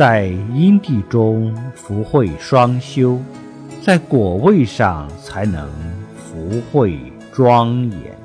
在因地中福慧双修，在果位上才能福慧庄严。